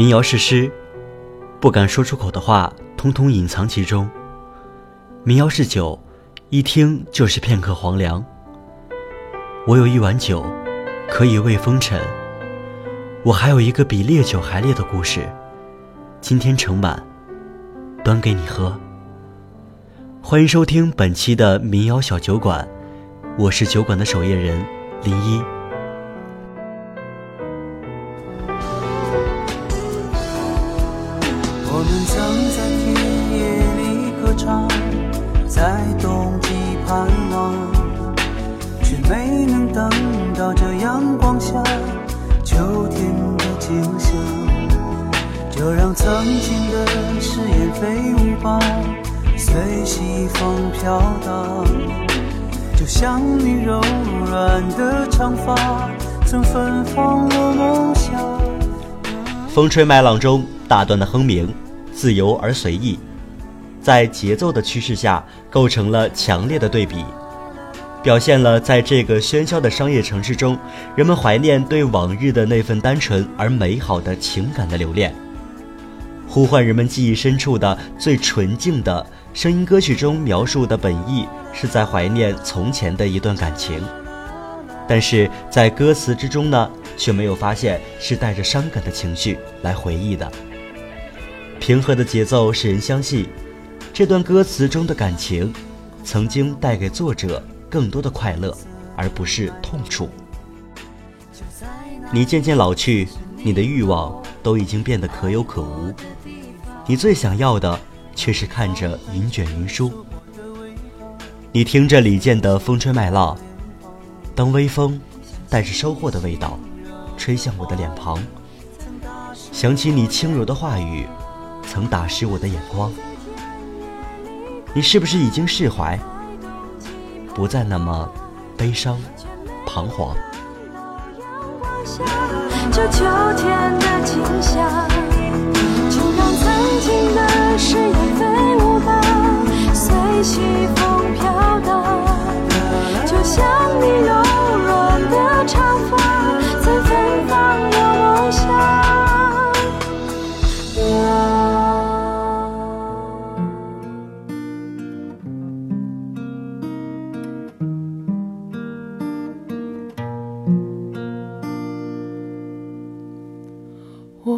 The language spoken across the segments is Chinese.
民谣是诗，不敢说出口的话，通通隐藏其中。民谣是酒，一听就是片刻黄粱。我有一碗酒，可以慰风尘。我还有一个比烈酒还烈的故事，今天盛满，端给你喝。欢迎收听本期的民谣小酒馆，我是酒馆的守夜人林一。里歌唱，在冬季盼望，却没能等到这阳光下秋天的景象。就让曾经的誓言飞舞吧，随西风飘荡。就像你柔软的长发，曾芬芳我梦想。风吹麦浪中，大段的哼鸣，自由而随意，在节奏的趋势下，构成了强烈的对比，表现了在这个喧嚣的商业城市中，人们怀念对往日的那份单纯而美好的情感的留恋，呼唤人们记忆深处的最纯净的声音。歌曲中描述的本意是在怀念从前的一段感情，但是在歌词之中呢？却没有发现是带着伤感的情绪来回忆的。平和的节奏使人相信，这段歌词中的感情，曾经带给作者更多的快乐，而不是痛楚。你渐渐老去，你的欲望都已经变得可有可无，你最想要的却是看着云卷云舒。你听着李健的《风吹麦浪》，当微风带着收获的味道。吹向我的脸庞，想起你轻柔的话语，曾打湿我的眼光。你是不是已经释怀，不再那么悲伤、彷徨？这秋天的景象，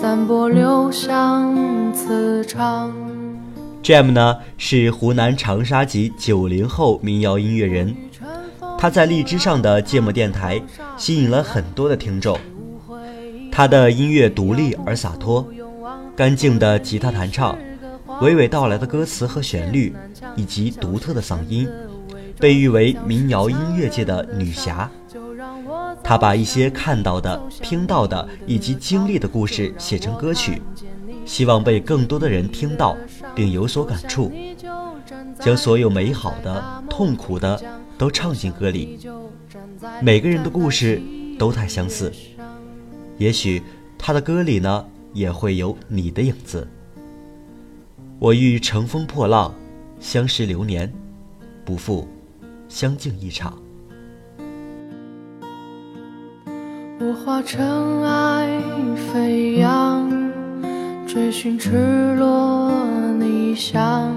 散播留香磁场。Jam 呢是湖南长沙籍九零后民谣音乐人，他在荔枝上的芥末电台吸引了很多的听众。他的音乐独立而洒脱，干净的吉他弹唱，娓娓道来的歌词和旋律，以及独特的嗓音，被誉为民谣音乐界的女侠。他把一些看到的、听到的以及经历的故事写成歌曲，希望被更多的人听到并有所感触，将所有美好的、痛苦的都唱进歌里。每个人的故事都太相似，也许他的歌里呢也会有你的影子。我欲乘风破浪，相识流年，不负相敬一场。我化尘埃飞扬，追寻赤裸逆翔，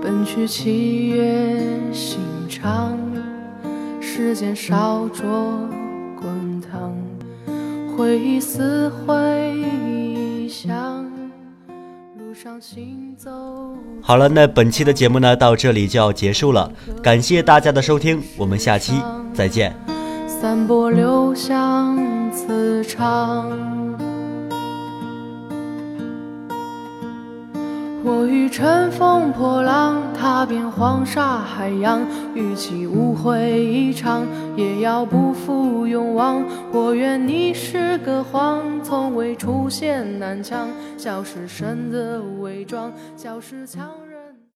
奔去七月心肠，时间烧灼滚烫，回忆撕毁臆想，路上行走。好了，那本期的节目呢，到这里就要结束了，感谢大家的收听，我们下期再见。散播留香磁场，我欲乘风破浪，踏遍黄沙海洋，与其误会一场，也要不负勇往。我愿你是个谎，从未出现南墙，笑是神的伪装，笑是强。